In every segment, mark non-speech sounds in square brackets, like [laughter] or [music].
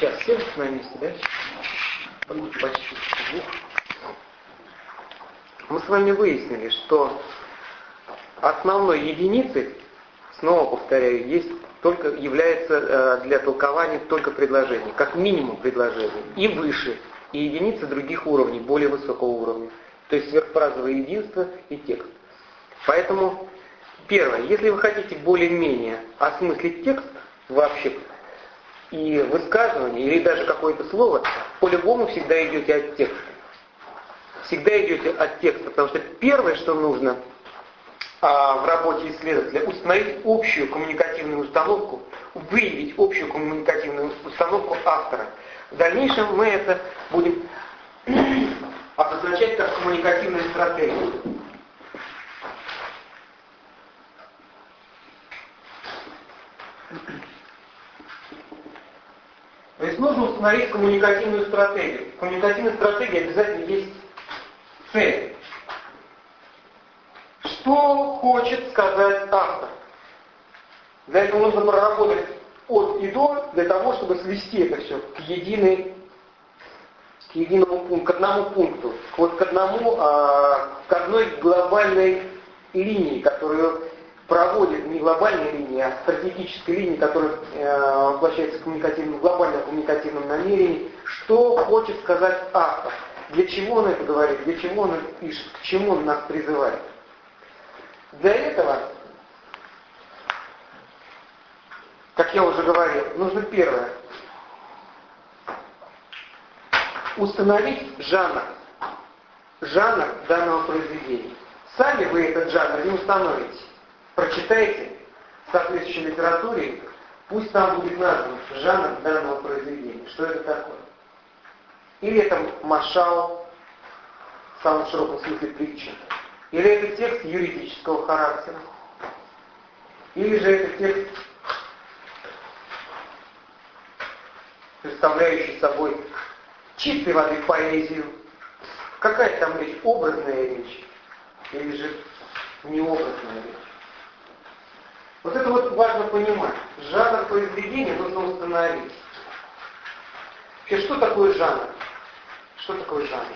Сейчас все на месте, да? Почти. Мы с вами выяснили, что основной единицей, снова повторяю, есть только является э, для толкования только предложение, как минимум предложение, и выше, и единицы других уровней, более высокого уровня, то есть сверхфразовое единство и текст. Поэтому, первое, если вы хотите более-менее осмыслить текст вообще, и высказывание, или даже какое-то слово, по-любому всегда идете от текста. Всегда идете от текста, потому что первое, что нужно а, в работе исследователя, установить общую коммуникативную установку, выявить общую коммуникативную установку автора. В дальнейшем мы это будем [clears throat] обозначать как коммуникативную стратегию. То есть нужно установить коммуникативную стратегию. В коммуникативной стратегии обязательно есть цель. Что хочет сказать автор? Для этого нужно проработать от и до, для того, чтобы свести это все к единой к единому пункту, к одному пункту, вот к одному, а, к одной глобальной линии, которую проводит не глобальная линия, а стратегическая линия, которая э, в коммуникативном, глобальном коммуникативном намерении, что хочет сказать автор, для чего он это говорит, для чего он это пишет, к чему он нас призывает. Для этого, как я уже говорил, нужно первое, установить жанр, жанр данного произведения. Сами вы этот жанр не установите прочитайте в соответствующей литературе, пусть там будет назван жанр данного произведения. Что это такое? Или это машал, в самом широком смысле притча. Или это текст юридического характера. Или же это текст, представляющий собой чистой воды поэзию. Какая там речь? Образная речь. Или же необразная речь. Вот это вот важно понимать. Жанр произведения нужно установить. Вообще, что такое жанр? Что такое жанр?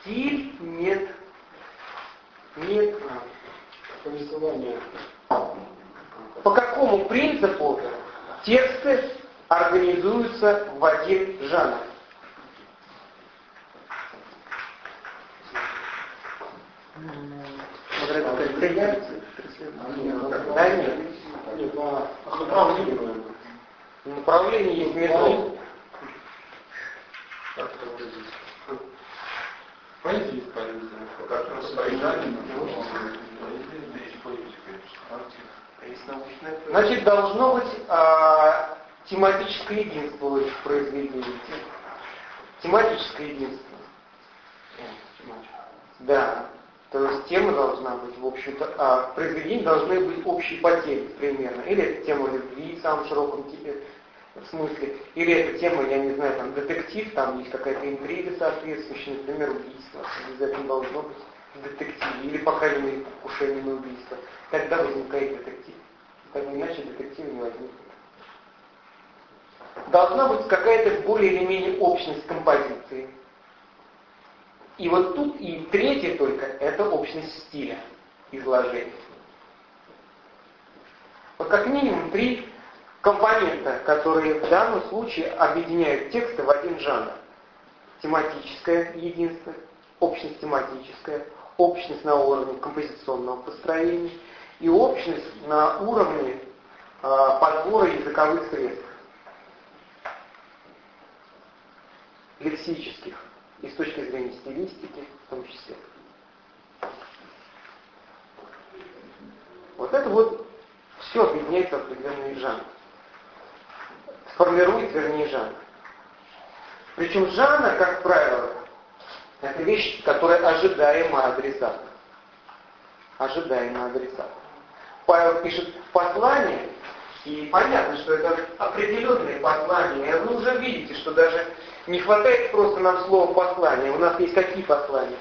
Стиль нет. Нет. Повествование. По какому принципу тексты организуются в один жанр? Вот да нет. Нет, по направлению. Направление есть метро. Как это выразить? Поэзия есть поэзия. Как распоряжание, Значит, должно быть а, тематическое единство в этих произведениях. Тематическое единство. Да. То есть тема должна быть, в общем-то, а в произведении должны быть общие потери примерно. Или это тема любви в самом широком типе, смысле, или это тема, я не знаю, там детектив, там есть какая-то интрига соответствующая, например, убийство. Обязательно должно быть в детективе, или, по крайней мере, покушение на убийство. Тогда возникает детектив. Так иначе детектив не возникнет. Должна быть какая-то более или менее общность композиции. И вот тут и третье только, это общность стиля изложения. Вот как минимум три компонента, которые в данном случае объединяют тексты в один жанр. Тематическое единство, общность тематическая, общность на уровне композиционного построения и общность на уровне э, подбора языковых средств, лексических и с точки зрения стилистики в том числе. Вот это вот все объединяется в определенный жанр. Сформирует, вернее, жанр. Причем жанр, как правило, это вещь, которая ожидаема адресата. Ожидаема адресата. Павел пишет послание, и понятно, что это определенное послание. И вы уже видите, что даже не хватает просто нам слова послание. У нас есть какие послания?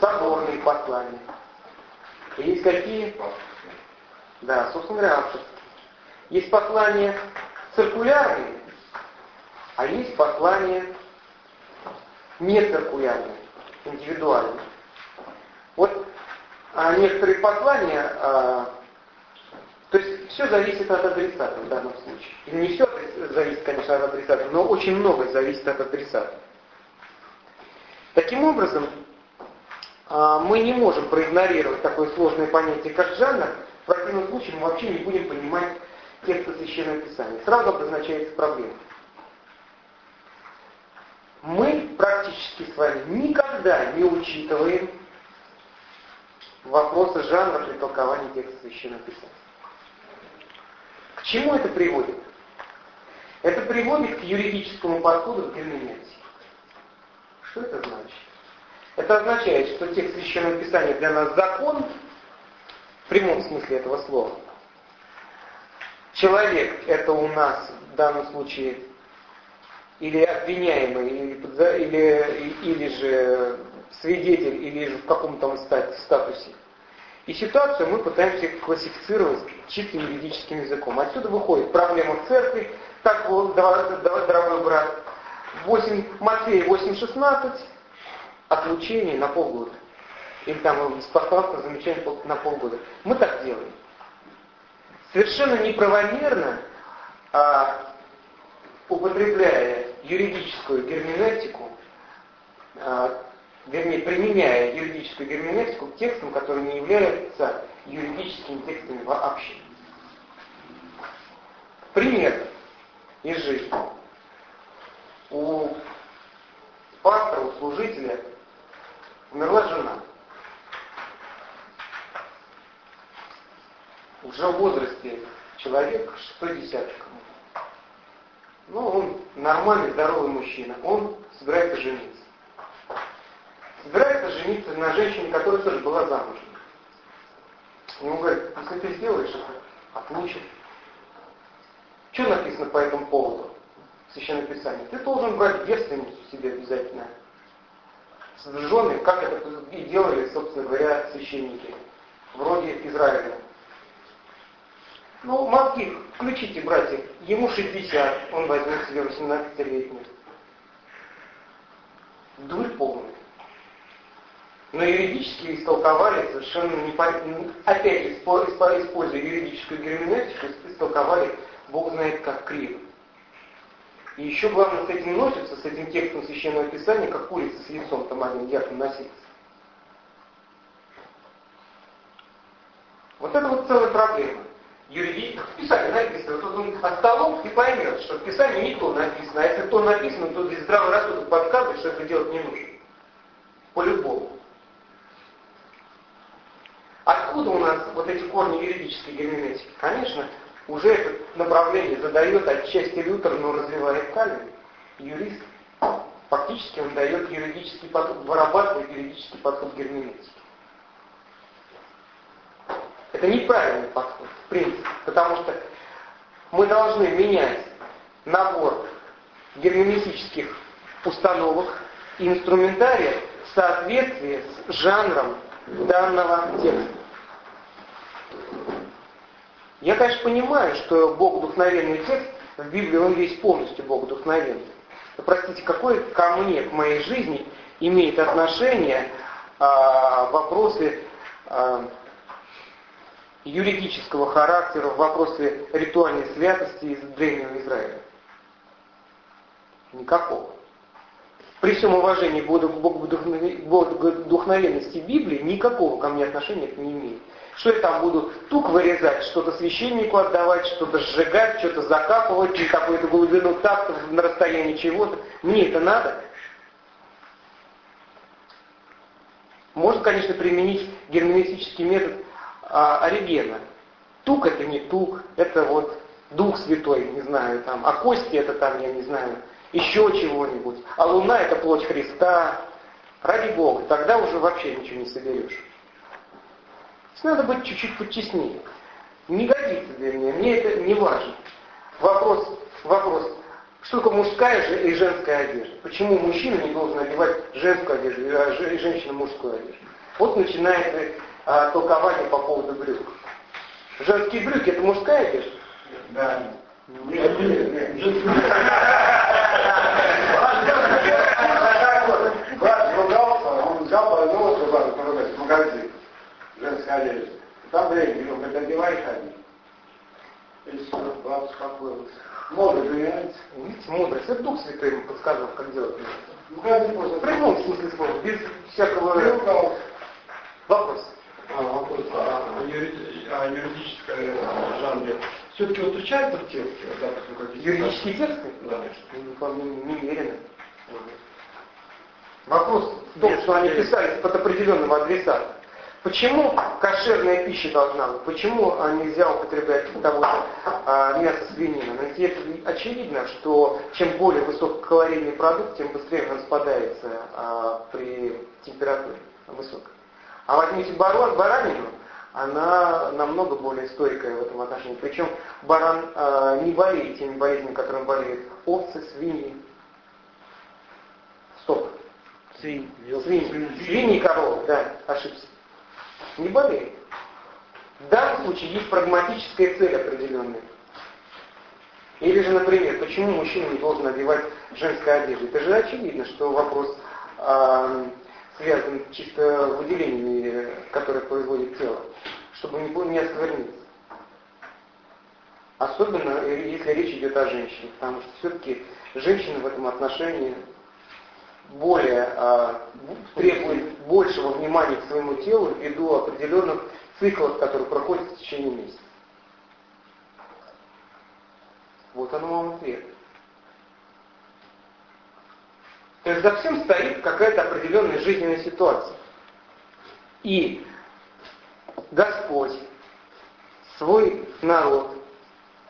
Соборные послания. И есть какие? Да, собственно говоря, авторские. Есть послания циркулярные, а есть послания нециркулярные, индивидуальные. Вот а некоторые послания, а, то есть все зависит от адресата в данном случае. И не все зависит, конечно, от адресата, но очень многое зависит от адресата. Таким образом, а, мы не можем проигнорировать такое сложное понятие, как жанр, в противном случае мы вообще не будем понимать текста Священного Писания. Сразу обозначается проблема. Мы практически с вами никогда не учитываем вопросы жанра при толковании текста Священного Писания. Чему это приводит? Это приводит к юридическому подходу к герменевтике. Что это значит? Это означает, что текст Священного Писания для нас закон, в прямом смысле этого слова. Человек это у нас в данном случае или обвиняемый, или, или, или же свидетель, или же в каком-то он статусе. И ситуацию мы пытаемся классифицировать чисто юридическим языком. Отсюда выходит проблема церкви, так, дорогой брат, 8, Матфея 8.16, отлучение на полгода. Или там беспоставка замечание на полгода. Мы так делаем. Совершенно неправомерно, а, употребляя юридическую герменевтику, а, вернее, применяя юридическую герменевтику к текстам, которые не являются юридическими текстами вообще. Пример из жизни. У пастора, у служителя умерла жена. Уже в возрасте человек, шестой десяток. Ну, он нормальный, здоровый мужчина. Он собирается жениться. Собирается жениться на женщине, которая тоже была замужем. Он говорит, если ты сделаешь это, отлучишь. Что написано по этому поводу в Священном Писании? Ты должен брать девственницу себе обязательно. С женой, как это и делали, собственно говоря, священники. Вроде Израиля. Ну, мозги включите, братья. Ему 60, он возьмет себе 18-летнюю. Дурь полная. Но юридически истолковали совершенно не опять используя юридическую герменевтику, истолковали Бог знает как криво. И еще главное с этим носится, с этим текстом Священного Писания, как курица с яйцом там один ярко носиться. Вот это вот целая проблема юридически, в Писании написано, вот он от и поймет, что в Писании не то написано, а если то написано, то здесь здравый рассудок подсказывает, что это делать не нужно. По-любому. Откуда у нас вот эти корни юридической герменевтики? Конечно, уже это направление задает отчасти Лютер, но развивает Кальвин, юрист. Фактически он дает юридический подход, вырабатывает юридический подход герменевтики. Это неправильный подход, в принципе, потому что мы должны менять набор герменевтических установок и инструментариев в соответствии с жанром данного текста. Я, конечно, понимаю, что Бог духновенный текст в Библии, он весь полностью Бог духновенный. Но, простите, какой ко мне, к моей жизни имеет отношение а, вопросы а, юридического характера, вопросы ритуальной святости из Древнего Израиля? Никакого. При всем уважении к духновенности Библии никакого ко мне отношения это не имеет. Что я там буду тук вырезать, что-то священнику отдавать, что-то сжигать, что-то закапывать, и какую-то глубину так на расстоянии чего-то. Мне это надо. Можно, конечно, применить герменевтический метод а, Оригена. Тук это не тук, это вот Дух Святой, не знаю, там, а кости это там, я не знаю, еще чего-нибудь. А луна это плоть Христа. Ради Бога, тогда уже вообще ничего не соберешь. Надо быть чуть-чуть почестнее. Не годится для меня, мне это не важно. Вопрос, вопрос, что такое мужская и женская одежда? Почему мужчина не должен одевать женскую одежду, а женщина мужскую одежду? Вот начинается а, толкование по поводу брюк. Женские брюки это мужская одежда? Да. Нет, нет, нет. Брат ругался, он взял больного в магазин одежды. Там деньги, он говорит, одевай ходи. И все, брат успокоился. Мода меняется. Видите, мудрость. Это Дух Святой ему подсказывал, как делать. Магазин просто Прыгнул в смысле слова, без всякого... Вопрос. А, вопрос о, о юри- о юридической жанре. Все-таки вот встречается в тексте, допустим, какие-то... Юридические тексты? Да. Не, вполне не. Вопрос в том, что они писались под определенным адресатом. Почему кошерная пища должна быть? Почему а, нельзя употреблять того же а, мясо свинины? Но ведь это очевидно, что чем более высококалорийный продукт, тем быстрее он распадается а, при температуре высокой. А возьмите баран, баранину, она намного более стойкая в этом отношении. Причем баран а, не болеет теми болезнями, которыми болеют овцы, свиньи. Стоп. Свинь. Свиньи. Свиньи и коровы, да, ошибся. Не болеет. В данном случае есть прагматическая цель определенная. Или же, например, почему мужчина не должен одевать женскую одежду? Это же очевидно, что вопрос а, связан чисто выделениями, которые производит тело, чтобы не, не оскверниться. Особенно, э, если речь идет о женщине, потому что все-таки женщины в этом отношении более а, требует большего внимания к своему телу ввиду определенных циклов, которые проходят в течение месяца. Вот оно вам ответ. То есть за всем стоит какая-то определенная жизненная ситуация. И Господь свой народ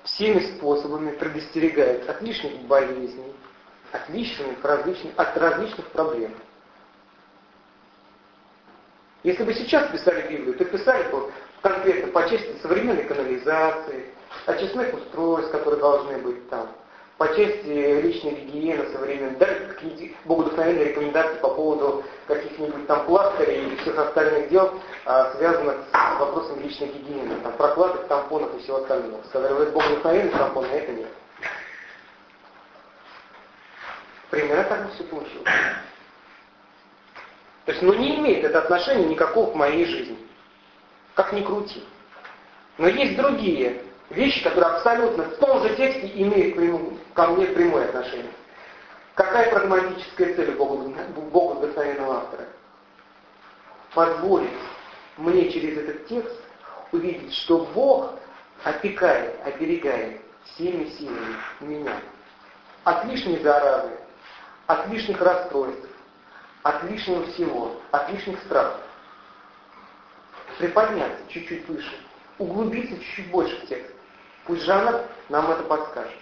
всеми способами предостерегает от лишних болезней, от лишних, различных, от различных проблем. Если бы сейчас писали Библию, то писали бы конкретно по части современной канализации, очистных устройств, которые должны быть там, по части личной гигиены современной, да, какие богодухновенные рекомендации по поводу каких-нибудь там пластырей и всех остальных дел, а, связанных с вопросом личной гигиены, там, прокладок, тампонов и всего остального. Сказали, вот это богодухновенный тампон, а это нет. Примерно так бы все получилось. То есть, ну не имеет это отношения никакого к моей жизни. Как ни крути. Но есть другие вещи, которые абсолютно в том же тексте имеют ко мне прямое отношение. Какая прагматическая цель у Бога вдохновенного автора? Позволить мне через этот текст увидеть, что Бог опекает, оберегает всеми силами меня от лишней заразы, от лишних расстройств, от лишнего всего, от лишних страхов. Приподняться чуть-чуть выше, углубиться чуть-чуть больше в текст. Пусть Жанна нам это подскажет.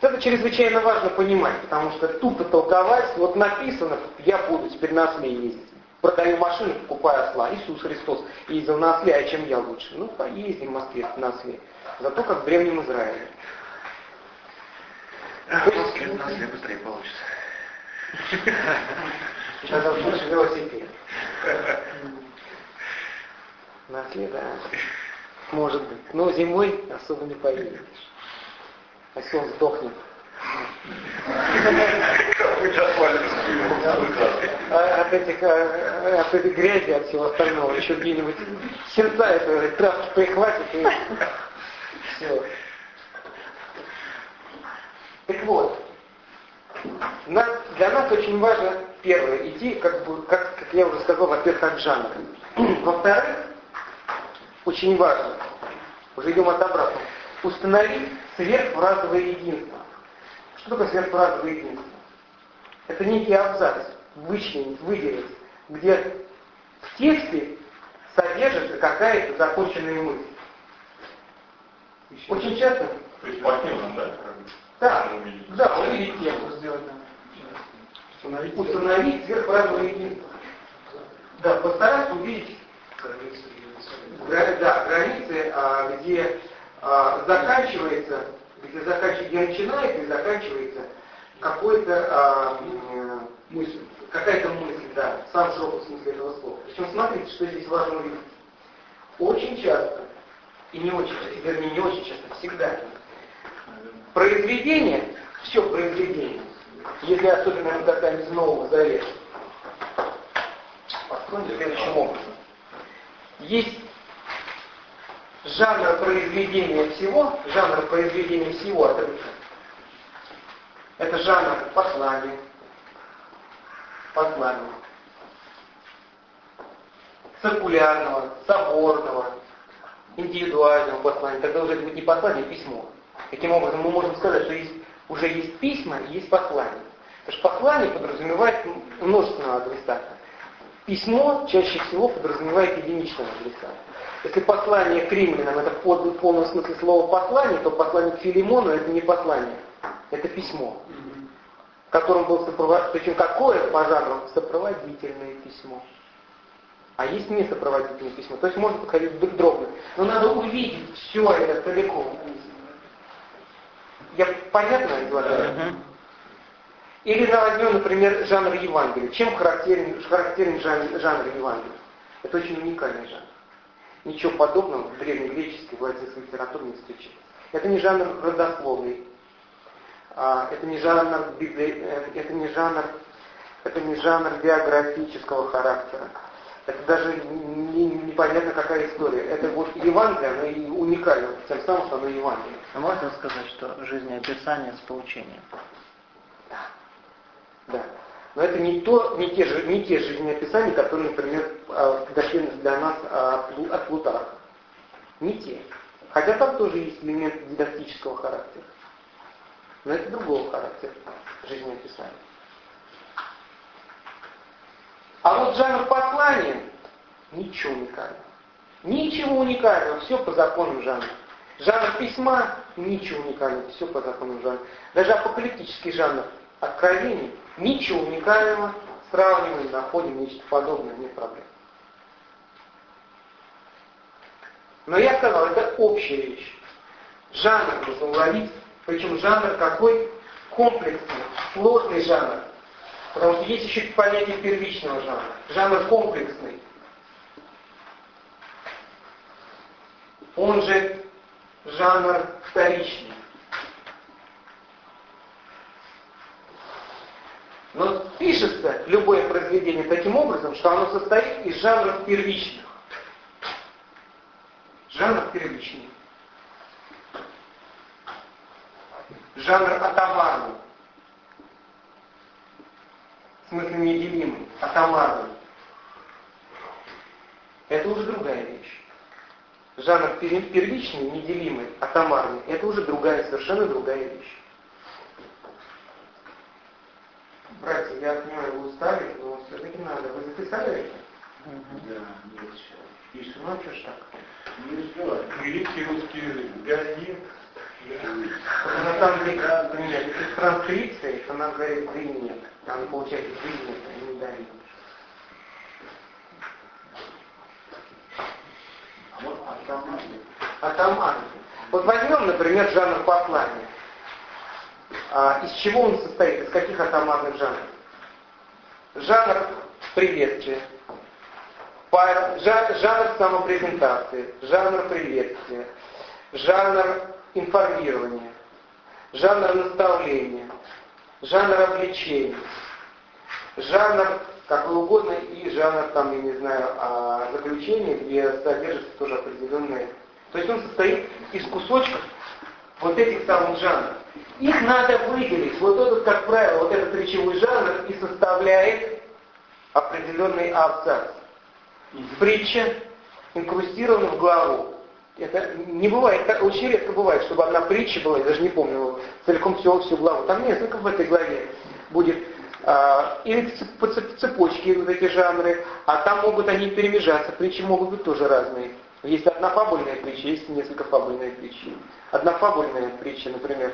Это чрезвычайно важно понимать, потому что тупо толковать, вот написано, я буду теперь на осле ездить. Продаю машину, покупаю осла. Иисус Христос ездил на осле, а чем я лучше? Ну, поездим в Москве на осле. Зато как в Древнем Израиле. Русский на осле быстрее получится. Сейчас услышишь велосипед. На да. Может быть. Но зимой особо не поедешь. Осел сдохнет. А от этих, а, от этой грязи, от всего остального, еще где-нибудь сенца это травки прихватит и все. Так вот, нас, для нас очень важно, первое, идти, как, бы, как, как я уже сказал, во-первых, от жанра. [clears throat] Во-вторых, очень важно, уже идем от обратного, установить сверхфразовое единство. Что такое сверхфразовое единство? Это некий абзац, вычленить, выделить, где в тексте содержится какая-то законченная мысль. Очень часто... Мотивом, да? Да, да, увидеть тему. Установить. Установить сверхфразовое единство. Да, постараться увидеть гра- да, границы, а, где а, заканчивается, где заканчивается, где начинается и заканчивается какой-то а, мысль, какая-то мысль, да, сам широком смысле этого слова. Причем смотрите, что здесь важно увидеть. Очень часто И не очень, вернее, не очень часто, всегда. Произведение, все произведение, если особенно мы касаемся Нового Завета, построено следующим образом. Есть жанр произведения всего, жанр произведения всего отрывка. Это жанр послания, послания, циркулярного, соборного, индивидуального послания. Тогда уже это будет не послание, а письмо. Таким образом, мы можем сказать, что есть, уже есть письма и есть послание. Потому что послание подразумевает множественного адресата. Письмо чаще всего подразумевает единичного адресата. Если послание к римлянам это в полном смысле слова послание, то послание к Филимону это не послание, это письмо, которым был сопровожден, причем какое по жанру? Сопроводительное письмо. А есть не сопроводительное письмо, то есть можно подходить друг дробно. Но надо увидеть все это целиком. Я понятно излагаю? Или возьмем, например, жанр Евангелия. Чем характерен, характерен жанр, жанр Евангелия? Это очень уникальный жанр. Ничего подобного в древнегреческой в литературе не встречается. Это не жанр родословный. А, это не жанр, э, это не жанр, это не жанр биографического характера. Это даже не, непонятно какая история. Это вот Евангелие, оно и уникально, тем самым, что оно Евангелие. А можно сказать, что жизнеописание с поучением? Да. Да. Но это не, то, не, те, же, не те жизнеописания, которые, например, а, дошли для нас а, от Плутарха. Не те. Хотя там тоже есть элемент дидактического характера. Но это другого характера жизнеописания. А вот жанр послания ничего уникального. Ничего уникального, все по законам жанра. Жанр письма ничего уникального, все по законам жанра. Даже апокалиптический жанр откровений Ничего уникального, сравниваем, находим нечто подобное, нет проблем. Но я сказал, это общая вещь. Жанр нужно уловить, причем жанр какой? Комплексный, сложный жанр. Потому что есть еще понятие первичного жанра. Жанр комплексный. Он же жанр вторичный. Но пишется любое произведение таким образом, что оно состоит из жанров первичных. Жанр первичный. Жанр атомарный. Смысле неделимый, атомарный. Это уже другая вещь. Жанр первичный, неделимый, атомарный, это уже другая, совершенно другая вещь. Братья, я понимаю, вы устали, но все-таки надо. Вы записали это? Да, нет еще. Пишем, ну что ж так. Не успеваю. Великий русский язык. На самом деле, нет, если в транскрипции, то нам говорит и нет. Там получается и нет, а не да А. Атомарный. Вот возьмем, например, жанр послания. А, из чего он состоит? Из каких атомарных жанров? Жанр приветствия, жанр самопрезентации, жанр приветствия, жанр информирования, жанр наставления, жанр обличения, жанр какой угодно и жанр там, я не знаю, а, заключения, где содержится тоже определенные. То есть он состоит из кусочков вот этих самых жанров. Их надо выделить. Вот этот, как правило, вот этот речевой жанр и составляет определенный абзац. Притча инкрустирована в главу. Это не бывает, так, очень редко бывает, чтобы одна притча была, я даже не помню целиком всю, всю главу. Там несколько в этой главе будет а, или по цепочке вот эти жанры, а там могут они перемежаться, притчи могут быть тоже разные. Есть одна фабульная притча, есть несколько фабульных притч. Одна фабульная притча, например,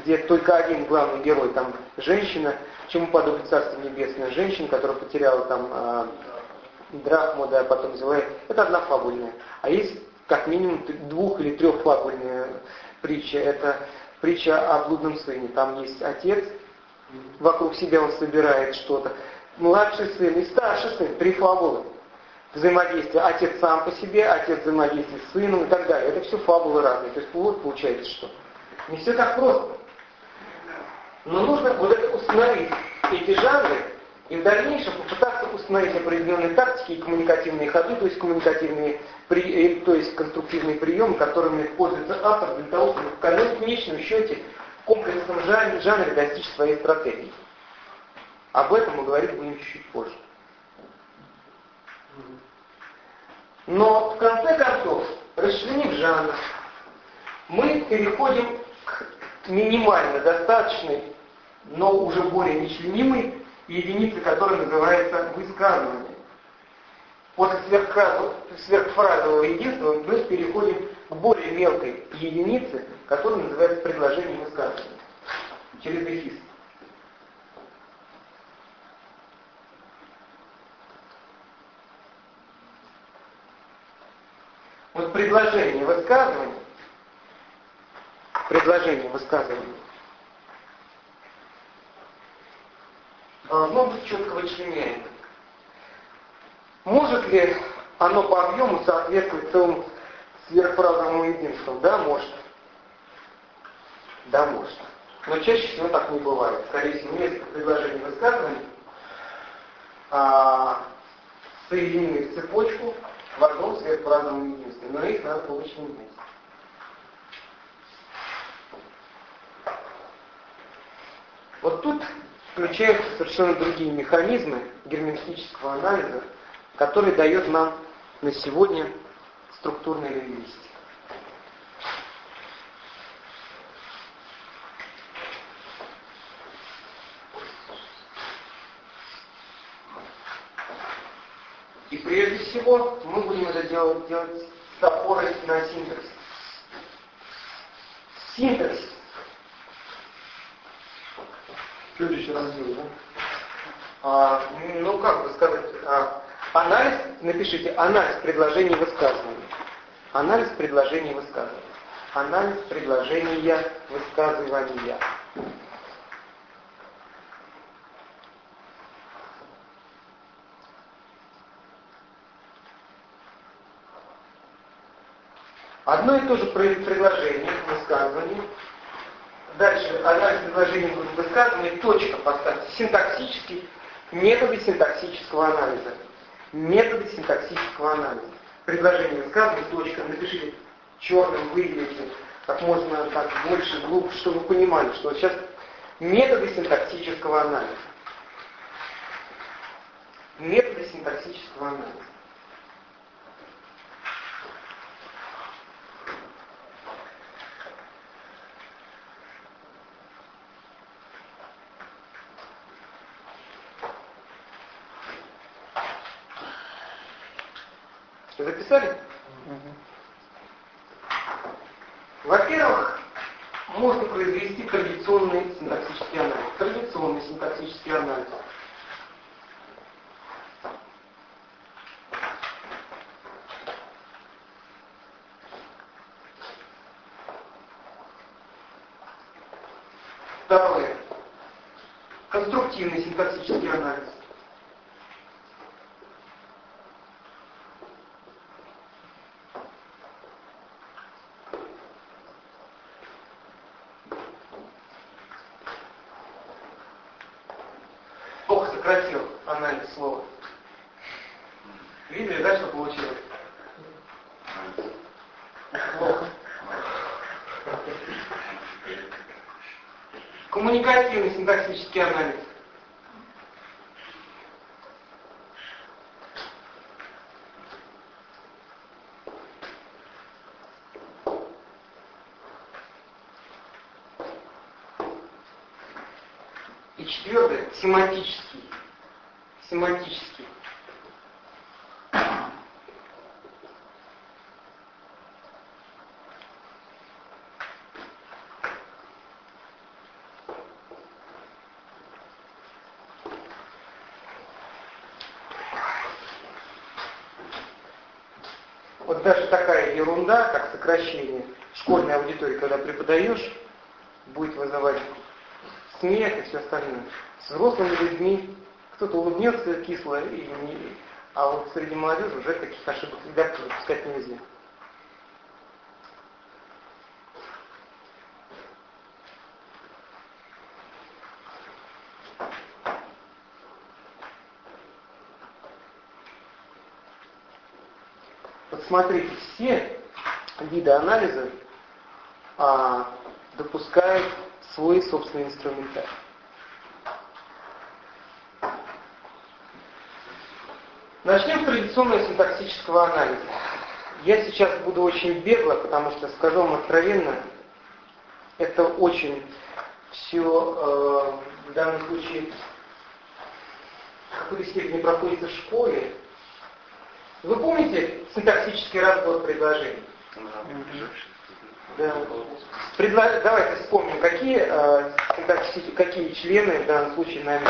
где только один главный герой, там женщина, чему подобит Царство Небесное, женщина, которая потеряла там э, драхму, да, потом взяла, это одна фабульная. А есть как минимум двух или трех фабульные притчи. Это притча о блудном сыне. Там есть отец, вокруг себя он собирает что-то. Младший сын и старший сын, три фабулы. взаимодействие отец сам по себе, отец взаимодействие с сыном и так далее. Это все фабулы разные. То есть вот получается что. Не все так просто. Но нужно вот это установить, эти жанры, и в дальнейшем попытаться установить определенные тактики и коммуникативные ходы, то есть коммуникативные, э, то есть конструктивные приемы, которыми пользуется автор для того, чтобы в конечном счете в комплексном жанре, жанре достичь своей стратегии. Об этом мы говорить будем чуть-чуть позже. Но в конце концов, расчленив жанр, мы переходим к минимально достаточной, но уже более нечленимой единице, которая называется высказывание. После сверхфразового единства мы переходим к более мелкой единице, которая называется предложение высказывания. Через эфис. Вот предложение высказывания, предложение высказывания должно быть четко вычленяемо. Может ли оно по объему соответствовать целому сверхфразовому единству? Да, может. Да, может. Но чаще всего так не бывает. Скорее всего, несколько предложений высказываний а, соединены в цепочку в одном сверхфразовом единстве, но их надо получить вместе. Вот тут включаются совершенно другие механизмы герменевтического анализа, который дает нам на сегодня структурные лингвистики. И прежде всего мы будем это делать, делать с опорой на синтез. Синтез. Следующий раздел, да? А, ну, как бы сказать, а, анализ, напишите, анализ предложений высказываний. Анализ предложений высказываний. Анализ предложения высказывания. Одно и то же предложение, высказывание. Дальше анализ предложения высказывания, точка поставьте. Синтаксический, методы синтаксического анализа. Методы синтаксического анализа. Предложение высказывания, точка. Напишите черным, выделите как можно так больше, глубже, чтобы вы понимали, что сейчас методы синтаксического анализа. Методы синтаксического анализа. Записали? Во-первых, можно произвести традиционный синтаксический анализ. Традиционный синтаксический анализ. Второе. Конструктивный синтаксический анализ. Плохо сократил анализ слова. Видели, да, что получилось? Плохо. Коммуникативный синтаксический анализ. И четвертое, семантический. Семантический. Вот даже такая ерунда, как сокращение школьной аудитории, когда преподаешь, будет вызывать смех и все остальное. С взрослыми людьми кто-то улыбнется кисло, и не... А вот среди молодежи уже таких ошибок ребят допускать нельзя. Посмотрите, все виды анализа а, допускают свой собственный инструментарий. Начнем с традиционного синтаксического анализа. Я сейчас буду очень бегло, потому что, скажу вам откровенно, это очень все э, в данном случае в какой-то степени проходится в школе. Вы помните синтаксический разбор предложений? Да. Предла... Давайте вспомним, какие, э, какие члены в данном случае нами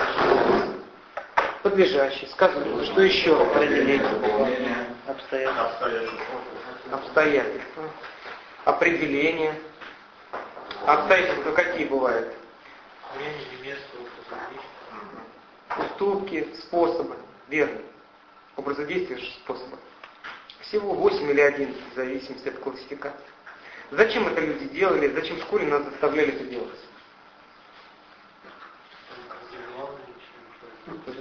подлежащий, сказуемый. Что еще? Определение. Обстоятельства. Обстоятельства. Определение. Обстоятельства какие бывают? Время место Уступки, способы. Верно. Образы действия способы. Всего 8 или 11, в зависимости от классификации. Зачем это люди делали? Зачем в школе нас заставляли это делать?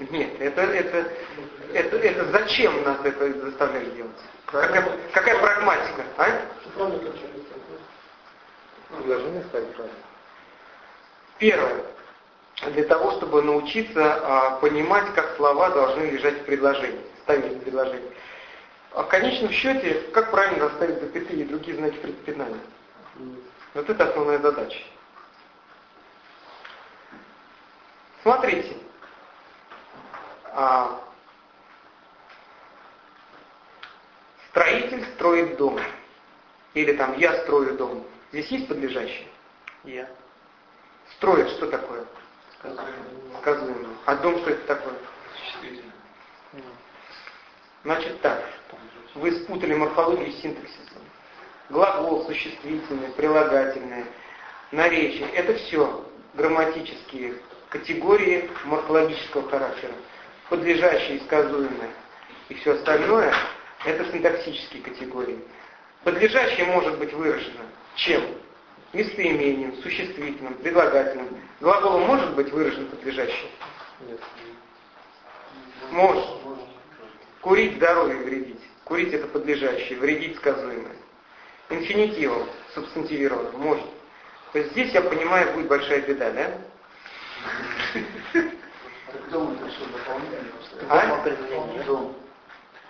Нет, это, это, это, это зачем нас это заставляли делать? Какая, какая прагматика? А? Предложение ставить правильно. Первое. Для того, чтобы научиться а, понимать, как слова должны лежать в предложении, ставить в предложении. А в конечном счете, как правильно расставить запятые и другие знаки предпинания? Вот это основная задача. Смотрите, а, строитель строит дом. Или там я строю дом. Здесь есть подлежащее? Я. Строит что такое? Сказуемый. Сказуемое. А дом что это такое? Существительное. Значит так, вы спутали морфологию с синтаксисом. Глагол, существительное, прилагательное, наречие – это все грамматические категории морфологического характера подлежащее и сказуемое и все остальное – это синтаксические категории. Подлежащее может быть выражено чем? Местоимением, существительным, предлагательным. Глаголом может быть выражен подлежащее? Нет. Может. Курить здоровье вредить. Курить это подлежащее, вредить сказуемое. Инфинитивом, субстантивированным, может. То есть здесь, я понимаю, будет большая беда, да? Дом это что, дополнение? А? Дом.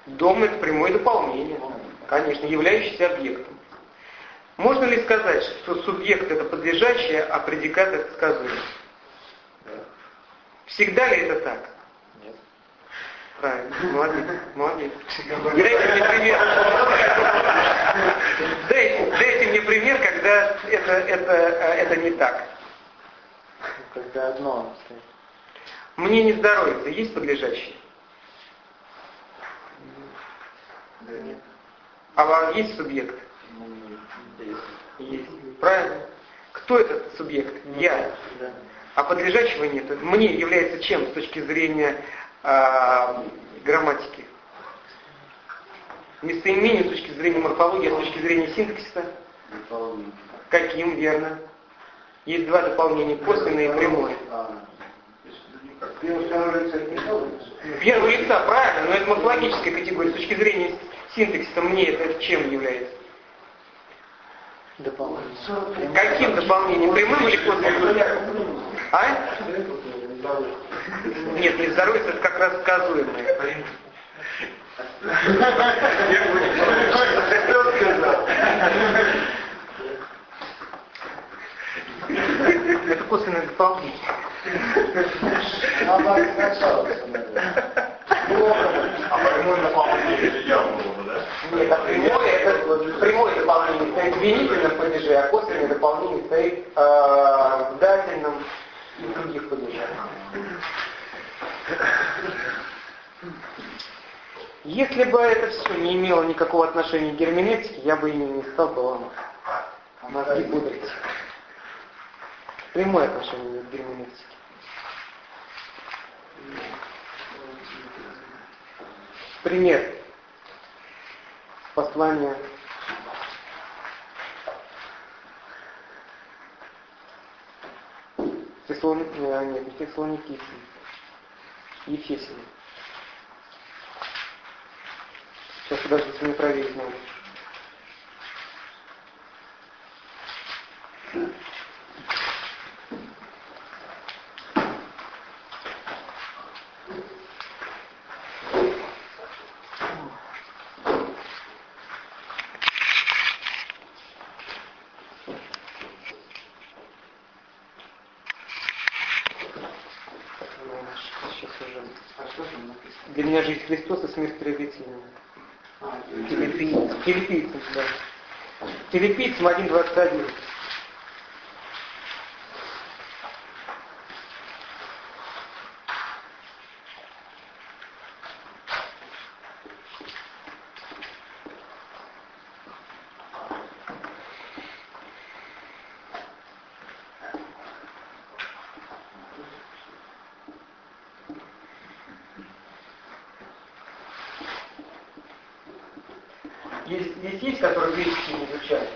Дом это прямое дополнение, конечно, являющийся объектом. Можно ли сказать, что субъект это подлежащее, а предикат это сказуемый? Всегда ли это так? Правильно, [laughs] молодец, молодец. Дайте мне пример. Дайте, дайте мне пример, когда это, это, это не так. Когда одно. Мне не здоровится, есть подлежащее? Нет. А вам есть субъект? Есть. Правильно. Кто этот субъект? Я. Да. А подлежащего нет. Мне является чем с точки зрения а, грамматики? Местоимение с точки зрения морфологии, а с точки зрения синтаксиса? Дополнение. Каким, верно? Есть два дополнения, косвенное и прямое. Первое лица, правильно, но это морфологическая категория. С точки зрения синтаксиса мне это чем является? Дополнение. Каким дополнением? Прямым или косвенным? А? Нет, не здоровье, это как раз сказуемое. Кто сказал? Это косвенное дополнение. А прямое дополнение явно было, да? Нет, а прямое, это прямое дополнение стоит в винительном падеже, а косвенное дополнение стоит э, падежах. Если бы это все не имело никакого отношения к герменевтике, я бы ими не стал бы вам мозги пудрить. Прямое отношение к герменевтике. Пример. Послание Теслон... э, Нет, не Теслоникийцам. Ефесиным. Сейчас, подождите, мне проверить надо. Сейчас уже. А что там написано? Для меня жизнь Христос и смерть приобретения. Филиппийцам, да. Филиппийцам 1.21. Есть, есть, есть, которые греческий не изучали.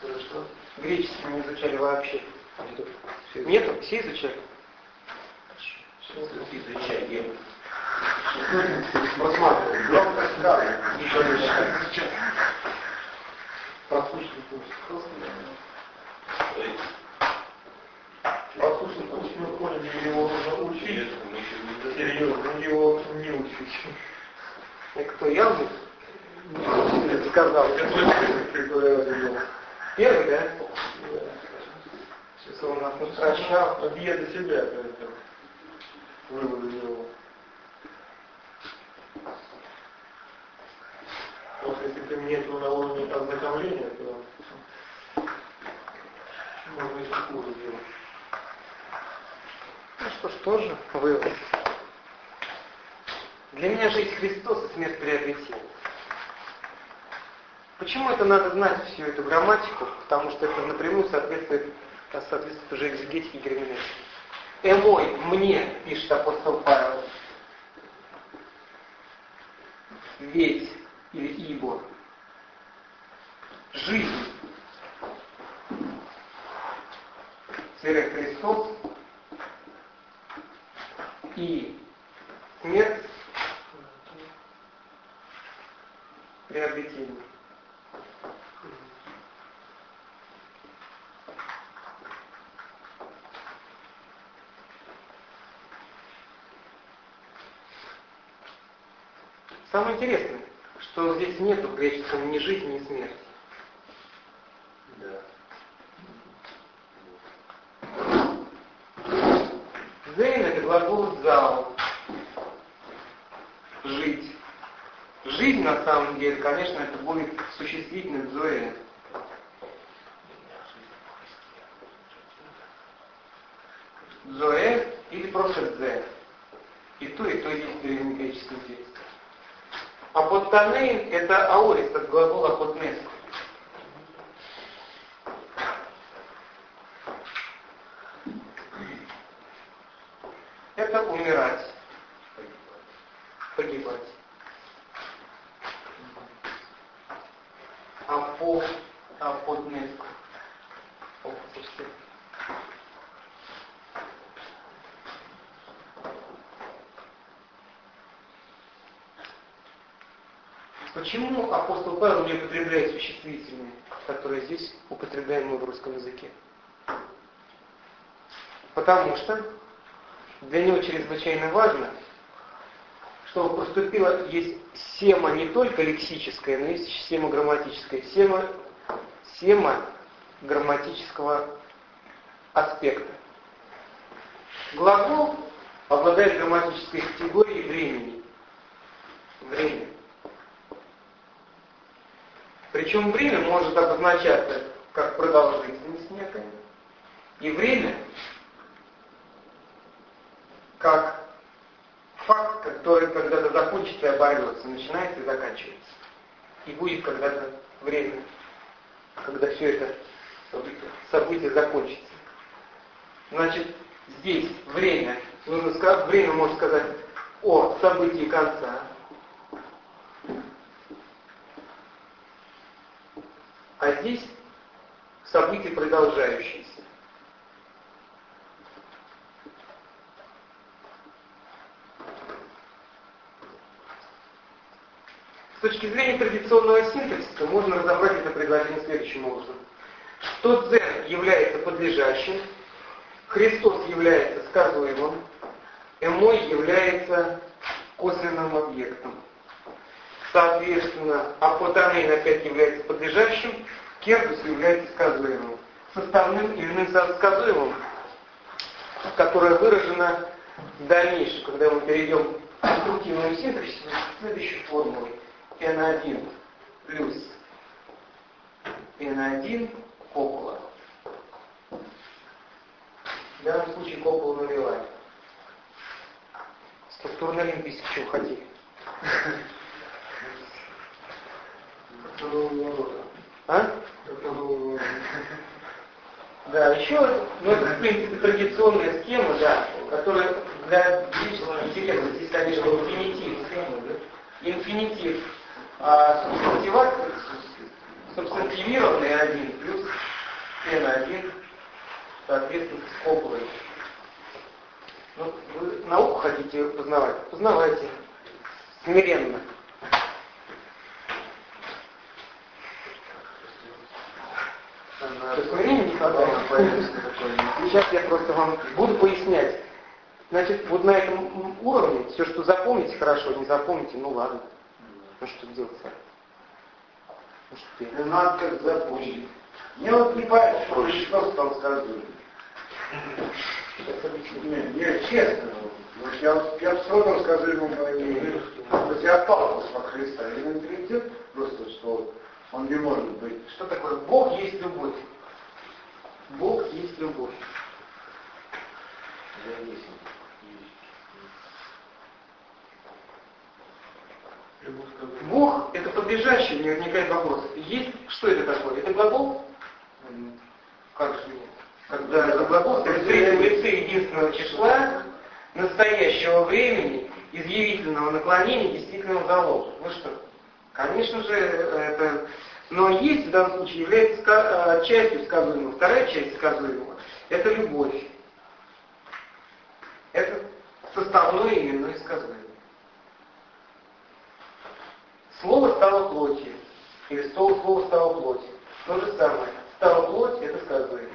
Который что? Греческий не изучали вообще. Нету? Все изучали? Изучаем. Посмотрим. Громко сказано. Ничего не курс. Послушный курс мы поняли, его нужно учить. Серьезно, его не учить. И [laughs] кто я сказал? Первый, да? Сейчас он нас я до себя это выводы делал. Вот если ты мне этого на уровне ознакомления, то можно еще хуже делать. Ну что ж, тоже вывод. Для меня жизнь Христос и смерть приобретения. Почему это надо знать всю эту грамматику? Потому что это напрямую соответствует, соответствует уже экзегетике и герменевтике. Эмой, мне, пишет апостол Павел, ведь или ибо, жизнь, тире Христос и смерть приобретение. Самое интересное, что здесь нету греческом ни жизни, ни смерти. Зейн это глагол зал. Жить. Жизнь на самом деле, конечно, это будет существительным зоэ. Зоэ или просто дзе. И то, и то есть в древнегреческом тексте. Танейн это аорис от глагола поднес. Это умирать, погибать. А по, а поднес. О, слушайте. Почему апостол Павел не употребляет существительные, которые здесь употребляем мы в русском языке? Потому что для него чрезвычайно важно, чтобы поступила, есть сема не только лексическая, но есть сема грамматическая. Сема, сема грамматического аспекта. Глагол обладает грамматической категорией времени. Время. Причем время может обозначаться как продолжительность некая, и время как факт, который когда-то закончится и оборвется, начинается и заканчивается. И будет когда-то время, когда все это событие, событие закончится. Значит, здесь время, нужно сказать, время можно сказать о событии конца, здесь событие продолжающееся. С точки зрения традиционного синтаксиса можно разобрать это предложение следующим образом. Что дзен является подлежащим, Христос является сказуемым, эмой является косвенным объектом. Соответственно, апотанейн опять является подлежащим, кердус является сказуемым. Составным именным сказуемым, которое выражено в дальнейшем, когда мы перейдем к конструктивному синтаксису, следующей формулой n1 плюс n1 копула. В данном случае копула нулевая. Структурный лингвистик чего хотели? А? Да, еще, ну это, в принципе, традиционная схема, да, которая для интересна, здесь, конечно, инфинитив. Инфинитив а субстантиват, субстантивированный один плюс n1, соответственно, с копулой. Ну, вы науку хотите познавать? Познавайте. Смиренно. Времени не хватает. Сейчас я просто вам буду пояснять. Значит, вот на этом уровне все, что запомните, хорошо, не запомните, ну ладно. Ну что делать? Ну что делать? Ну надо как запомнить. Мне вот не понятно, что там сказал. Нет, нет, честно. Вот я, я все равно скажу ему есть я отталкивался от Христа. И менталитет просто, что он не может быть. Что такое? Бог есть любовь. Бог есть любовь. Бог – это подлежащий, не возникает вопрос. Есть, что это такое? Это глагол? Как же нет? Когда это глагол, это в третьем лице единственного числа, настоящего времени, изъявительного наклонения, действительного залога. Ну что? Конечно же, это... Но есть в данном случае, является э, частью сказуемого. Вторая часть сказуемого – это любовь. Это составное именное сказуемое. Слово стало плотью. Или слово, слово стало плотью. То же самое. Стало плоть – это сказуемое.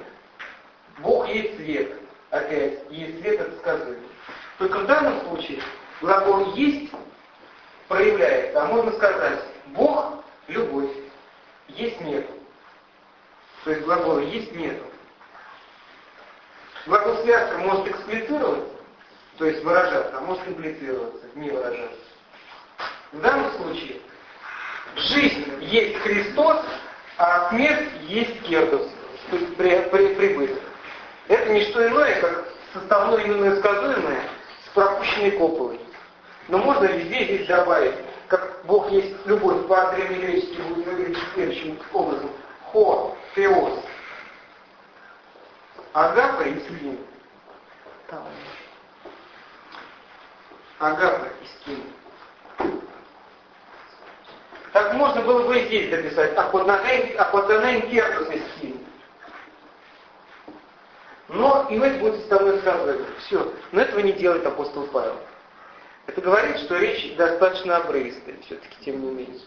Бог есть свет. Опять, есть свет – это сказуемое. Только в данном случае глагол «есть» проявляется, а можно сказать «Бог – любовь». Есть нет. То есть глагола «есть» нету. Глагол связка может эксплицировать, то есть выражаться, а может имплицироваться, не выражаться. В данном случае жизнь есть Христос, а смерть есть Кердус, то есть при, при, прибыток. Это не что иное, как составное именное сказуемое с пропущенной кополой. Но можно везде здесь добавить, как Бог есть любовь по-древнегречески будет выглядеть следующим образом. Хо, теос. Агапа и слин. Агапа и скин. Так можно было бы и здесь записать Апотанейн Кердус и скин. Но и это будет составное сказание. Все. Но этого не делает апостол Павел. Это говорит, что речь достаточно обрывистая, все-таки, тем не менее.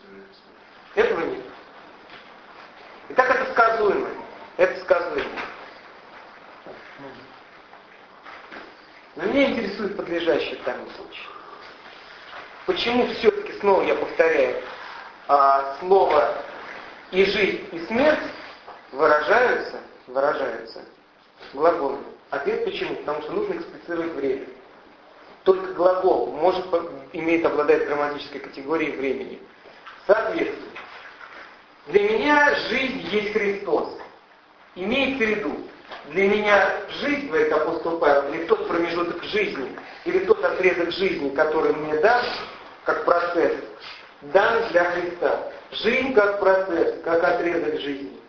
Этого нет. Итак, это сказуемо. Это сказуемо. Но меня интересует подлежащее в данном случае. Почему все-таки, снова я повторяю, а, слово и жизнь, и смерть выражаются, выражаются глаголами. Ответ почему? Потому что нужно эксплицировать время. Только глагол может, имеет, обладает грамматической категорией времени. Соответственно, для меня жизнь есть Христос. Имеется в виду, для меня жизнь, говорит апостол Павел, или тот промежуток жизни, или тот отрезок жизни, который мне дан, как процесс, дан для Христа. Жизнь как процесс, как отрезок жизни.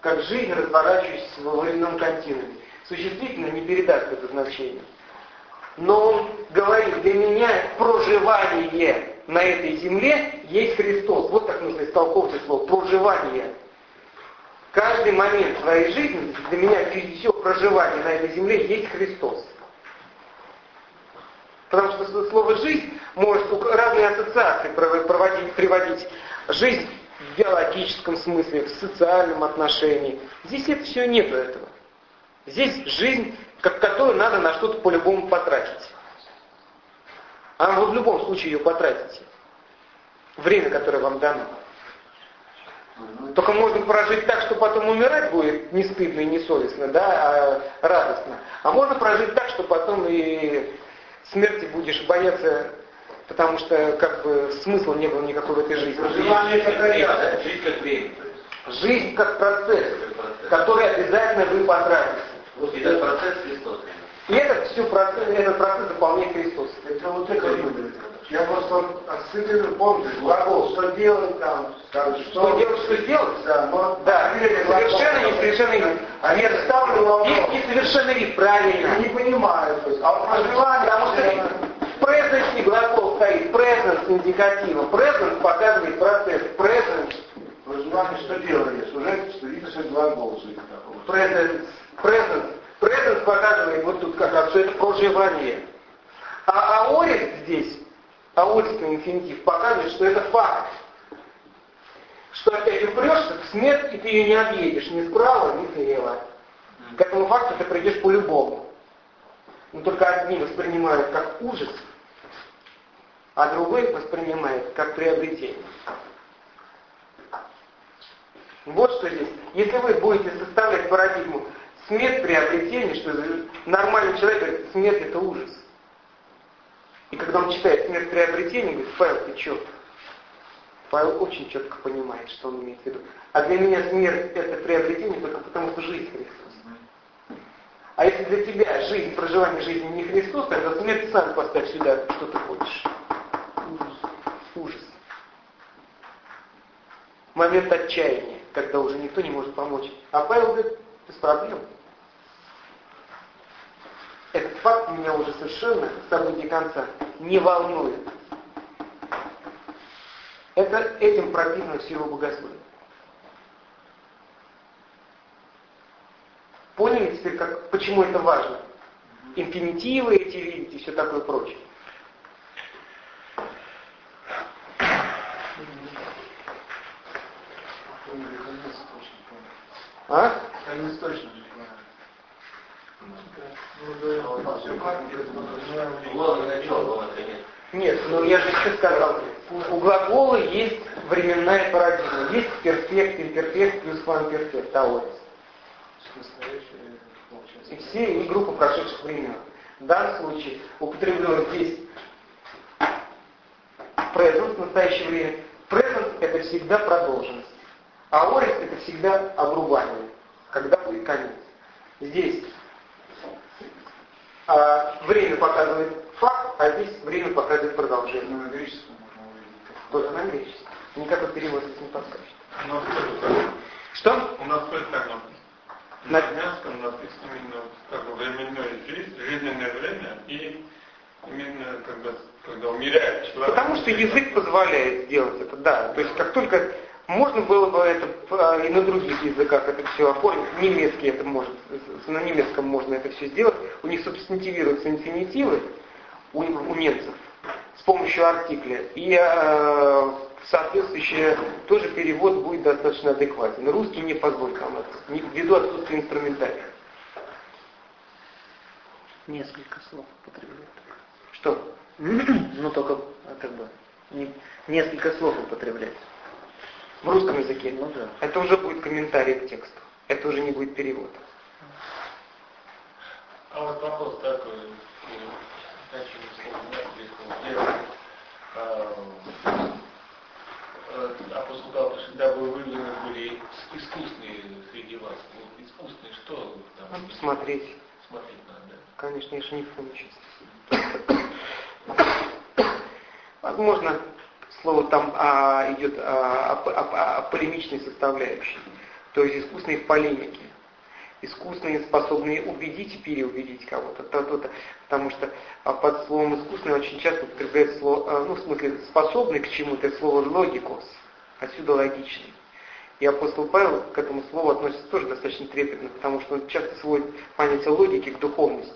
Как жизнь, разворачивающаяся во временном континууме. Существительно не передаст это значение. Но он говорит, для меня проживание на этой земле есть Христос. Вот так нужно истолковывать слово. Проживание. каждый момент своей жизни, для меня все проживание на этой земле есть Христос. Потому что слово «жизнь» может разные ассоциации проводить, приводить. Жизнь в биологическом смысле, в социальном отношении. Здесь это все нету этого. Здесь жизнь, которую надо на что-то по-любому потратить. А вы в любом случае ее потратите. Время, которое вам дано. Только можно прожить так, что потом умирать будет не стыдно и не совестно, да, а радостно. А можно прожить так, что потом и смерти будешь бояться, потому что как бы смысла не было никакой в этой жизни. Как Жизнь как время. Жизнь как процесс, который обязательно вы потратите. Вот этот процесс Христос. И этот, все процесс, этот процесс заполняет Христос. Это вот это любит. Я просто отсылаю, помню, глагол, что делать там, там что, Что делать, что сделать? Да, но Да, совершенно несовершенный вид. А я ставлю вопрос. Есть несовершенный вид, правильно. Я не понимаю, то есть, а проживание, Потому что presence глагол стоит presence индикатива. Presence показывает процесс. Presence, проживание что делаешь? Уже что это глагол жить такого. presence, presence. Presence показывает вот тут как раз, что это проживание. А аорис здесь, аорисный инфинитив, показывает, что это факт. Что ты упрешься в смерть, и ты ее не объедешь ни справа, ни слева. К этому факту ты придешь по-любому. Но только одни воспринимают как ужас, а другой воспринимает как приобретение. Вот что здесь. Если вы будете составлять парадигму смерть приобретение, что нормальный человек говорит, смерть это ужас. И когда он читает смерть приобретения, говорит, Павел, ты что? Павел очень четко понимает, что он имеет в виду. А для меня смерть это приобретение только потому, что жизнь Христос. А если для тебя жизнь, проживание жизни не Христос, тогда смерть сам поставь сюда, что ты хочешь. Ужас. Ужас. Момент отчаяния, когда уже никто не может помочь. А Павел говорит, без проблем. Этот факт меня уже совершенно с событий конца не волнует. Это этим прописано все его богословие. Поняли теперь, как, почему это важно? Инфинитивы эти видите, все такое прочее. А? Конец точно. Нет, ну я же еще сказал, у глагола есть временная парадигма. Есть перфект, имперфект плюс квамперфект, аорис. И все, и группа прошедших времен. В данном случае употреблен здесь present настоящее время. Present это всегда продолженность. А орис это всегда обрубание, когда будет конец. Здесь а, время показывает факт, а здесь время показывает продолжение. Ну, на греческом можно увидеть. Тоже на греческом. Никакой перевод здесь не подскажет. Что? У нас тоже так. На- армянском написано именно как бы временное жизнь, жизненное время и именно когда, когда умирает человек. Потому что язык позволяет сделать это, да. То есть как только можно было бы это а, и на других языках это все оформить, немецкий это может, на немецком можно это все сделать, у них субстантивируются инфинитивы, у, у немцев, с помощью артикля, и э, соответствующий тоже перевод будет достаточно адекватен. Русский не позволит нам это, ввиду отсутствия инструментария. Несколько слов употребляют. Что? [clears throat] Ну, только, а, как бы, не- несколько слов употребляют. В русском языке? Ну да. Это уже будет комментарий к тексту. Это уже не будет перевод. А вот вопрос такой. Апостол сказал, что всегда вы выведены были искусные среди вас. Вот искусные что там? Надо посмотреть. Смотреть надо, да? Конечно, я же не помню сейчас. Возможно, слово там а, идет а, о, о- о полемичной составляющей. То есть искусные в полемике. Искусные, способные убедить переубедить кого-то. То- то- то. Потому что а, под словом искусный очень часто употребляется слово, а, ну, в смысле, способный к чему-то, слово логикос. Отсюда логичный. И апостол Павел к этому слову относится тоже достаточно трепетно, потому что он часто сводит понятие логики к духовности.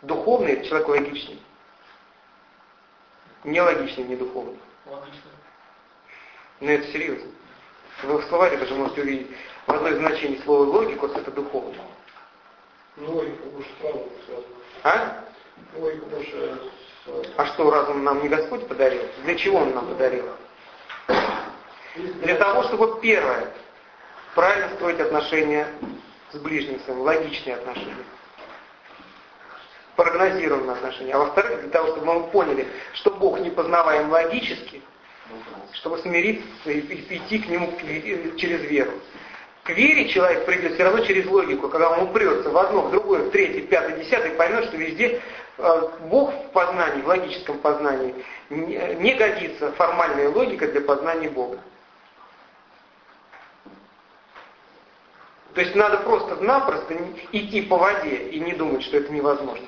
Духовный – человек логичный. Не логичный, не духовный. Но это серьезно. Вы в словаре даже можете увидеть в одно из значений слова логикус это духовно. Ну, логика больше сразу сразу. А? Логика больше. А что, разум нам не Господь подарил? Для чего Он нам подарил? Для того, чтобы первое, правильно строить отношения с ближним своим, логичные отношения. Прогнозируемые отношения. А во-вторых, для того, чтобы мы поняли, что Бог не познаваем логически, чтобы смириться и идти к Нему через веру. К вере человек придет все равно через логику, когда он упрется в одно, в другое, в третье, в пятое, десятое, поймет, что везде э, Бог в познании, в логическом познании не годится формальная логика для познания Бога. То есть надо просто-напросто идти по воде и не думать, что это невозможно.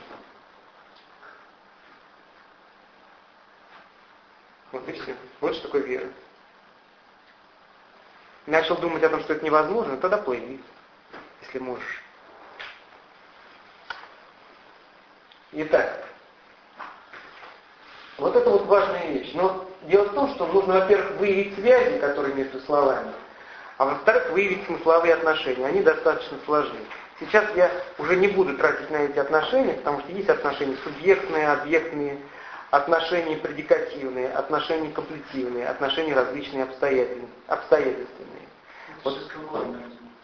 Все. Вот что такое вера. Начал думать о том, что это невозможно, тогда плыви, если можешь. Итак, вот это вот важная вещь. Но дело в том, что нужно, во-первых, выявить связи, которые между словами, а во-вторых, выявить смысловые отношения. Они достаточно сложны. Сейчас я уже не буду тратить на эти отношения, потому что есть отношения субъектные, объектные, отношения предикативные, отношения комплетивные, отношения различные обстоятельные. обстоятельственные. Вот,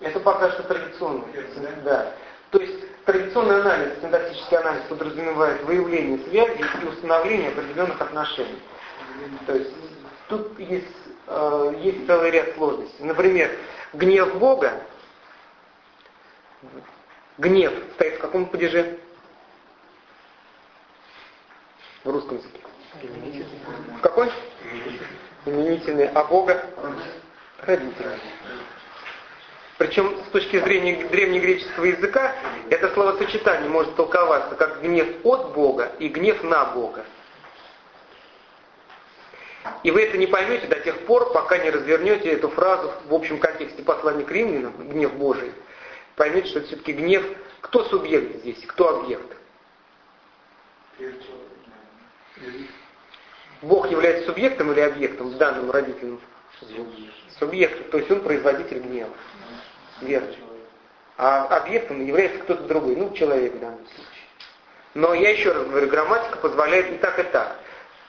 это пока что традиционно. Да. То есть традиционный анализ, синтаксический анализ подразумевает выявление связи и установление определенных отношений. То есть тут есть, э, есть целый ряд сложностей. Например, гнев Бога, гнев стоит в каком падеже? В русском языке? В какой? Именительный. А Бога? Родительный. Причем с точки зрения древнегреческого языка это словосочетание может толковаться как гнев от Бога и гнев на Бога. И вы это не поймете до тех пор, пока не развернете эту фразу в общем контексте послания к римлянам, гнев Божий. Поймете, что это все-таки гнев, кто субъект здесь, кто объект. Бог является субъектом или объектом в данном родительном? Субъектом, то есть он производитель гнева. Верно. А объектом является кто-то другой, ну, человек в данном случае. Но я еще раз говорю, грамматика позволяет и так, и так.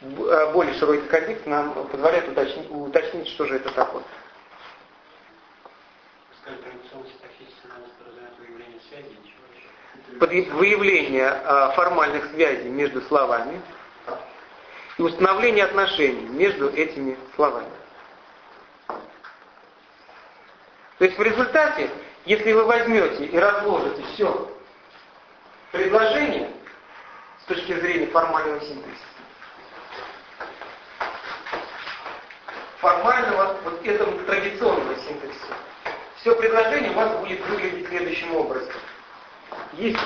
Э, более широкий контекст нам позволяет уточнить, уточнить что же это такое. Под выявление э, формальных связей между словами, и установление отношений между этими словами. То есть в результате, если вы возьмете и разложите все предложение с точки зрения формального синтеза, формального, вот этого традиционного синтеза, все предложение у вас будет выглядеть следующим образом. Есть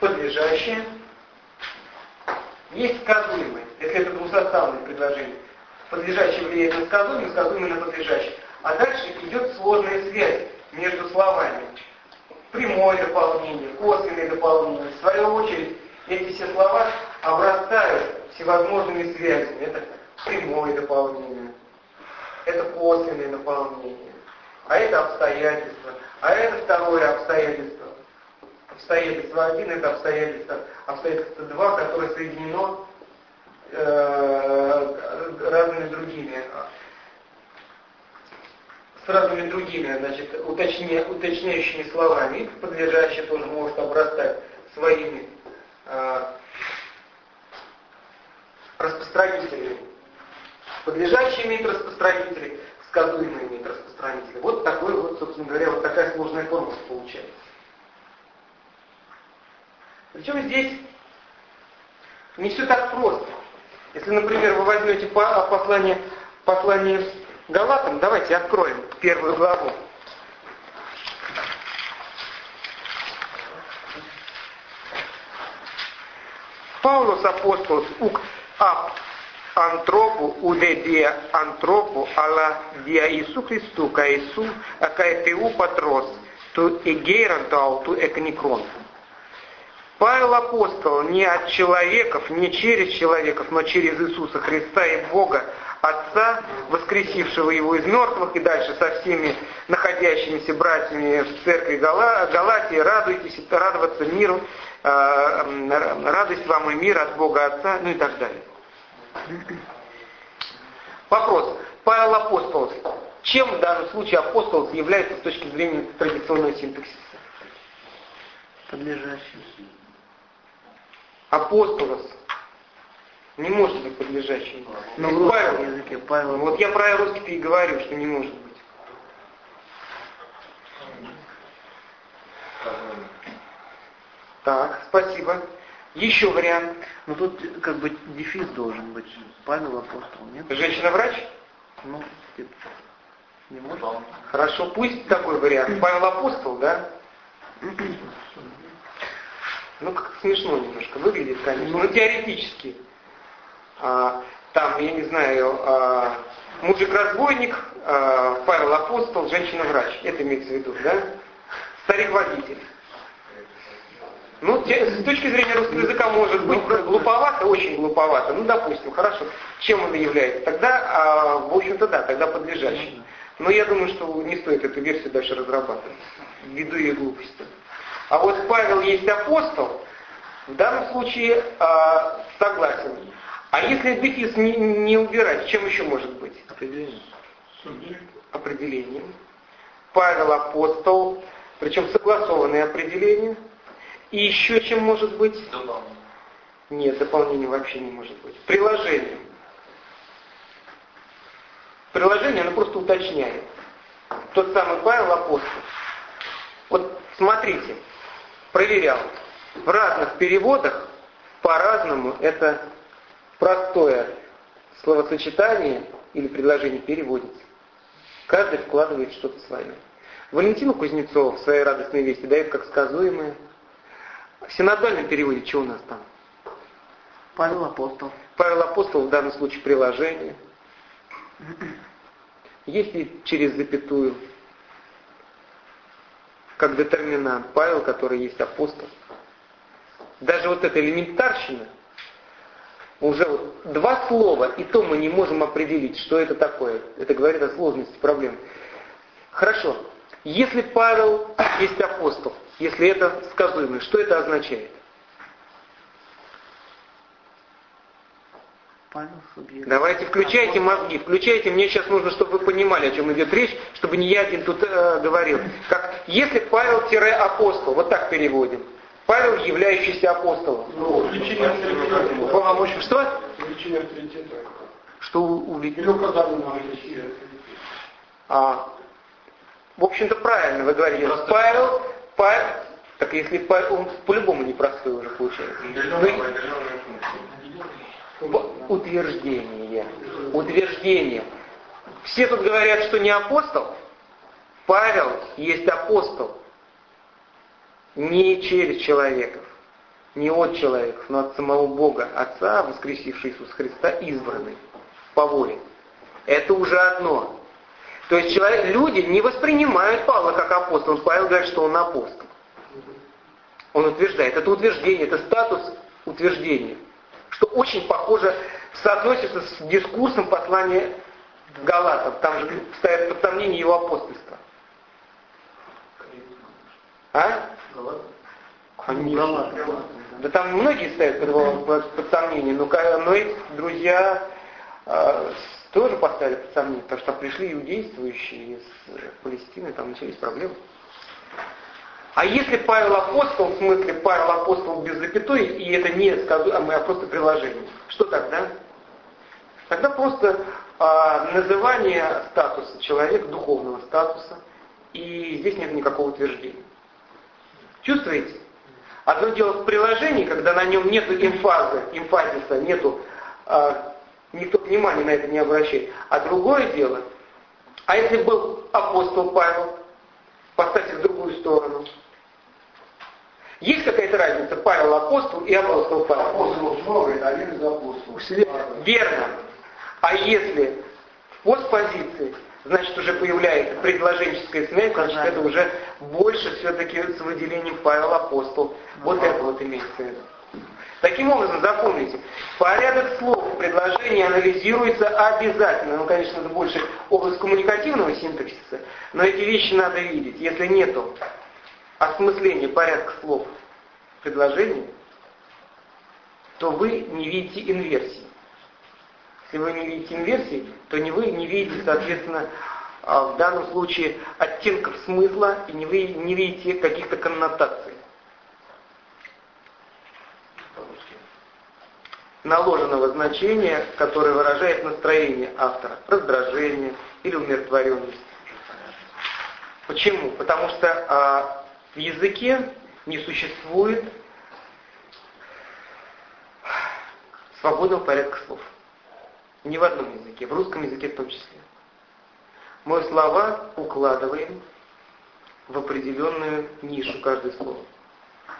подлежащее, есть сказуемое, если это двусоставное предложение. Подлежащее влияет на сказуемое, сказуемое на подлежащее. А дальше идет сложная связь между словами. Прямое дополнение, косвенное дополнение. В свою очередь, эти все слова обрастают всевозможными связями. Это прямое дополнение, это косвенное дополнение, а это обстоятельство, а это второе обстоятельство. Обстоятельство один это обстоятельство, обстоятельство два, которое соединено э, разными другими с разными другими, значит, уточня, уточняющими словами. И подлежащее тоже может обрастать своими э, распространителями. Подлежащие имеет распространители, сказуемые имеет распространители. Вот такой вот, собственно говоря, вот такая сложная формула получается. Причем здесь не все так просто. Если, например, вы возьмете послание, послание Галатам, давайте откроем первую главу. Павлос апостол, ук ап антропу удебия антропу ала диа Иису Христу ка Иису а ка Патрос ту эгейран тау ту экникрон. Павел апостол не от человеков, не через человеков, но через Иисуса Христа и Бога, Отца, воскресившего его из мертвых, и дальше со всеми находящимися братьями в церкви Гала, Галатии, радуйтесь, радоваться миру, э, радость вам и мир от Бога Отца, ну и так далее. Вопрос. Павел Апостол. Чем в данном случае апостол является с точки зрения традиционного синтаксиса? Подлежащим. Апостолос не может быть подлежащим. Но Ведь в Павел, языке Павел вот я про русский и говорю, что не может быть. Так, спасибо. Еще вариант. Ну тут как бы дефис должен быть. Павел апостол, нет? Женщина-врач? Ну, типа, не может? Хорошо, пусть такой вариант. Павел апостол, да? [clears throat] Ну, как смешно немножко выглядит, конечно. Ну, теоретически. А, там, я не знаю, а, мужик-разбойник, а, Павел апостол, женщина-врач. Это имеется в виду, да? Старик-водитель. Ну, с точки зрения русского языка может быть глуповато, очень глуповато. Ну, допустим, хорошо. Чем он является? Тогда, а, в общем-то, да, тогда подлежащий. Но я думаю, что не стоит эту версию дальше разрабатывать, ввиду ее глупости. А вот Павел есть апостол, в данном случае а, согласен. А если дефис не, не убирать, чем еще может быть? Определение. Определением. Павел апостол, причем согласованное определение. И еще чем может быть? Дополнение. Нет, дополнения вообще не может быть. Приложение. Приложение, оно просто уточняет. Тот самый Павел апостол. Вот смотрите, проверял. В разных переводах по-разному это простое словосочетание или предложение переводится. Каждый вкладывает что-то свое. Валентину Кузнецову в своей радостной вести дает как сказуемое. В синодальном переводе что у нас там? Павел апостол. Павел Апостол в данном случае приложение. Если через запятую, как детерминант, Павел, который есть апостол. Даже вот эта элементарщина, уже вот два слова, и то мы не можем определить, что это такое. Это говорит о сложности проблемы. Хорошо. Если Павел есть апостол, если это сказуемое, что это означает? Павел субъект. Давайте включайте мозги, включайте. Мне сейчас нужно, чтобы вы понимали, о чем идет речь, чтобы не я один тут э, говорил. Как если Павел-апостол, вот так переводим. Павел, являющийся апостолом. Ну, увеличение авторитета. Полномочия. Что? Увеличение авторитета. Что увидели? Или указание на. А, в общем-то, правильно вы говорите. Павел, Павел, так если Павел, он по-любому непростой уже получается. Вы- П- Утверждение. Утверждение. Все тут говорят, что не апостол. Павел есть апостол. Не через человеков, не от человеков, но от самого Бога, Отца, воскресивший Иисус Христа, избранный по воле. Это уже одно. То есть человек, люди не воспринимают Павла как апостола. Павел говорит, что он апостол. Он утверждает. Это утверждение, это статус утверждения. Что очень похоже, соотносится с дискурсом послания Галатов. Там же ставят под сомнение его апостольство. А? Конечно. Да там многие ставят под, под- сомнение, но, но эти друзья э, тоже поставили под сомнение, потому что пришли иудействующие из Палестины, там начались проблемы. А если Павел апостол, в смысле Павел апостол без запятой, и это не сказуемое, а просто приложение, что тогда? Тогда просто а, называние статуса человека, духовного статуса, и здесь нет никакого утверждения. Чувствуете? Одно дело в приложении, когда на нем нет эмфазы, эмфазиса, нету, а, никто внимания на это не обращает. А другое дело, а если был апостол Павел, поставьте в другую сторону. Есть какая-то разница Павел апостол и апостол Павел. Апостолов много, это один из апостолов. Верно. А если в постпозиции, значит уже появляется предложенческая связь, значит это уже больше все-таки с выделением Павел апостол. Вот это вот имеется в виду. Таким образом, запомните, порядок слов в предложении анализируется обязательно. Ну, конечно, это больше область коммуникативного синтаксиса, но эти вещи надо видеть. Если нету осмысления порядка слов в предложении, то вы не видите инверсии. Если вы не видите инверсии, то не вы не видите, соответственно, а, в данном случае оттенков смысла и не, вы не видите каких-то коннотаций. наложенного значения, которое выражает настроение автора, раздражение или умиротворенность. Почему? Потому что а, в языке не существует свободного порядка слов. Ни в одном языке, в русском языке в том числе. Мы слова укладываем в определенную нишу каждое слово.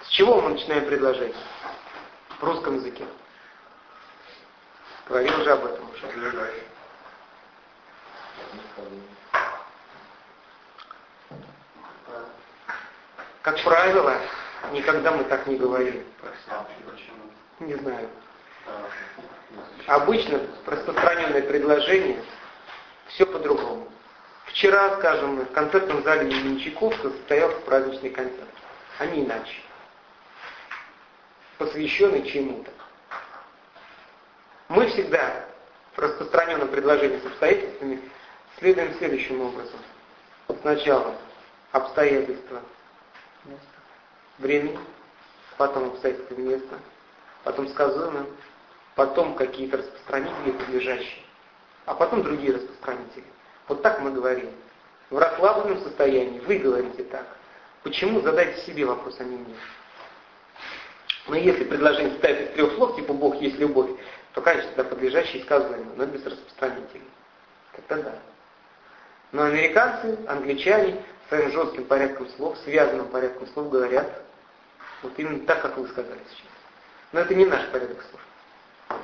С чего мы начинаем предложение? В русском языке. Говорил уже об этом уже. Как правило, никогда мы так не говорим. Не знаю. Обычно распространенное предложение все по-другому. Вчера, скажем, в концертном зале имени Чайковского состоялся праздничный концерт. А не иначе. Посвященный чему-то. Мы всегда в распространенном предложении с обстоятельствами следуем следующим образом. Сначала обстоятельства времени, потом обстоятельства места, потом сказуемое, потом какие-то распространители подлежащие, а потом другие распространители. Вот так мы говорим. В расслабленном состоянии вы говорите так. Почему? Задайте себе вопрос, а не мне. Но если предложение состоит из трех слов, типа Бог есть любовь, то, конечно, тогда подлежащий сказуемый, но без распространителей. Тогда да. Но американцы, англичане своим жестким порядком слов, связанным порядком слов говорят вот именно так, как вы сказали сейчас. Но это не наш порядок слов.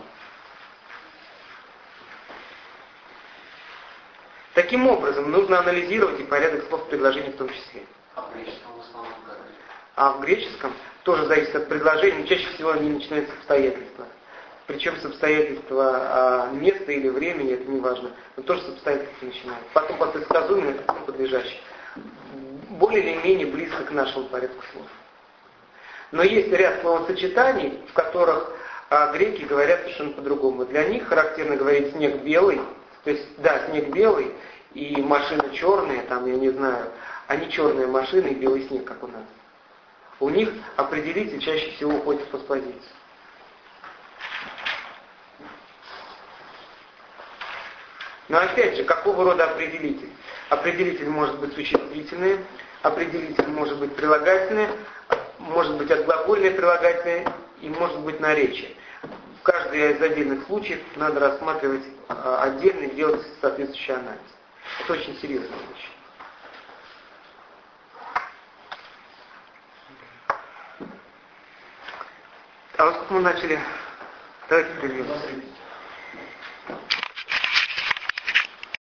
Таким образом, нужно анализировать и порядок слов в предложении в том числе. А в греческом в основном как? А в греческом тоже зависит от предложения, но чаще всего они начинаются с обстоятельства причем с обстоятельства а, места или времени, это не важно, но тоже с обстоятельств начинает. Потом по предсказуемым, это подлежащий. Более или менее близко к нашему порядку слов. Но есть ряд словосочетаний, в которых а, греки говорят совершенно по-другому. Для них характерно говорить снег белый, то есть, да, снег белый, и машина черная, там, я не знаю, не черная машина и белый снег, как у нас. У них определитель чаще всего уходит в постпозицию. Но опять же, какого рода определитель? Определитель может быть существительный, определитель может быть прилагательный, может быть отглагольное прилагательное и может быть наречие. В каждый из отдельных случаев надо рассматривать а, отдельно и делать соответствующий анализ. Это очень серьезная вещь. А вот как мы начали, давайте прервемся.